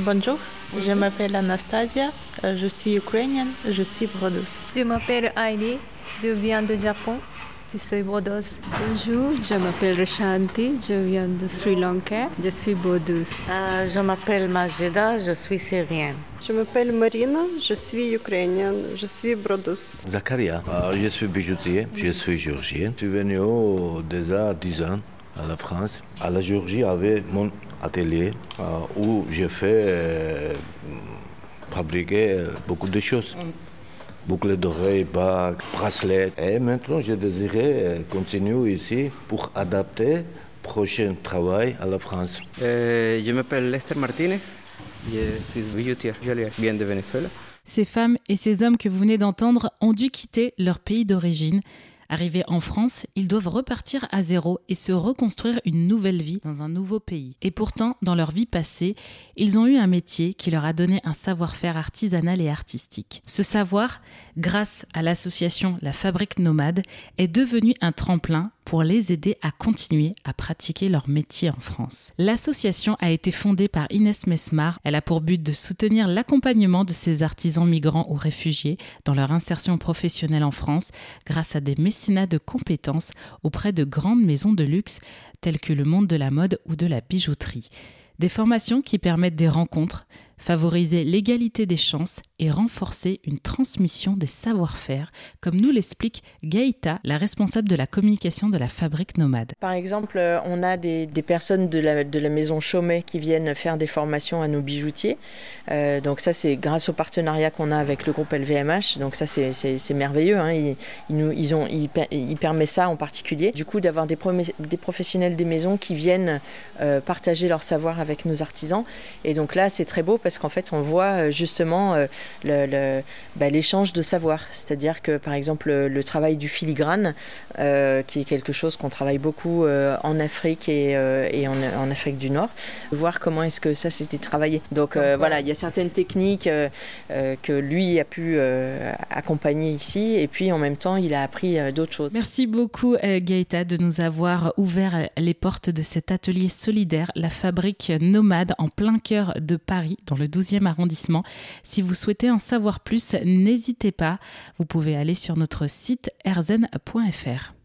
Bonjour, je m'appelle Anastasia, euh, je suis ukrainienne, je suis brodeuse. Je m'appelle Aili, je viens du Japon, je suis brodeuse. Bonjour, je m'appelle Rashanti, je viens de Sri Lanka, je suis brodeuse. Euh, je m'appelle Majeda, je suis syrienne. Je m'appelle Marina, je suis ukrainienne, je suis brodeuse. Zakaria, euh, je suis bijoutier, je suis géorgien. Je suis venu déjà 10 ans à la France. À la Géorgie, avait mon atelier euh, où j'ai fait euh, fabriquer euh, beaucoup de choses. Boucles d'oreilles, bagues, bracelets. Et maintenant, je désirais continuer ici pour adapter prochain travail à la France. je m'appelle Lester Martinez, je suis bijoutier, je viens de Venezuela. Ces femmes et ces hommes que vous venez d'entendre ont dû quitter leur pays d'origine Arrivés en France, ils doivent repartir à zéro et se reconstruire une nouvelle vie dans un nouveau pays. Et pourtant, dans leur vie passée, ils ont eu un métier qui leur a donné un savoir-faire artisanal et artistique. Ce savoir, grâce à l'association La Fabrique Nomade, est devenu un tremplin pour les aider à continuer à pratiquer leur métier en France. L'association a été fondée par Inès Mesmar. Elle a pour but de soutenir l'accompagnement de ces artisans migrants ou réfugiés dans leur insertion professionnelle en France grâce à des mécénats de compétences auprès de grandes maisons de luxe telles que le monde de la mode ou de la bijouterie. Des formations qui permettent des rencontres, favoriser l'égalité des chances et renforcer une transmission des savoir-faire, comme nous l'explique Gaïta, la responsable de la communication de la fabrique nomade. Par exemple, euh, on a des, personnes de la, maison Chaumet qui viennent faire des formations à nos bijoutiers. Euh, donc ça, c'est grâce au partenariat qu'on a avec le groupe LVMH. Donc ça, c'est merveilleux. Hein. Ils, nous, ils, ont, ils, permet ça en particulier. Du coup, d'avoir des, des, professionnels des maisons qui viennent euh, partager leur savoir avec nos artisans. Et donc là, c'est très beau parce qu'en fait, on voit justement bah, l'échange de savoir. C'est-à-dire que, par exemple, le, travail du filigrane, euh, qui est quelque chose qu'on travaille beaucoup euh, en Afrique et, euh, et en, Afrique du Nord, voir comment est-ce que ça s'était travaillé. Donc voilà, il y a certaines techniques que lui a pu accompagner ici, et puis en même temps, il a appris d'autres choses. Merci beaucoup, Gaëta, de nous avoir ouvert les portes de cet atelier solidaire, la fabrique nomade en plein cœur de Paris, dans le 12e arrondissement. Si vous souhaitez en savoir plus, n'hésitez pas. Vous pouvez aller sur notre site erzen.fr.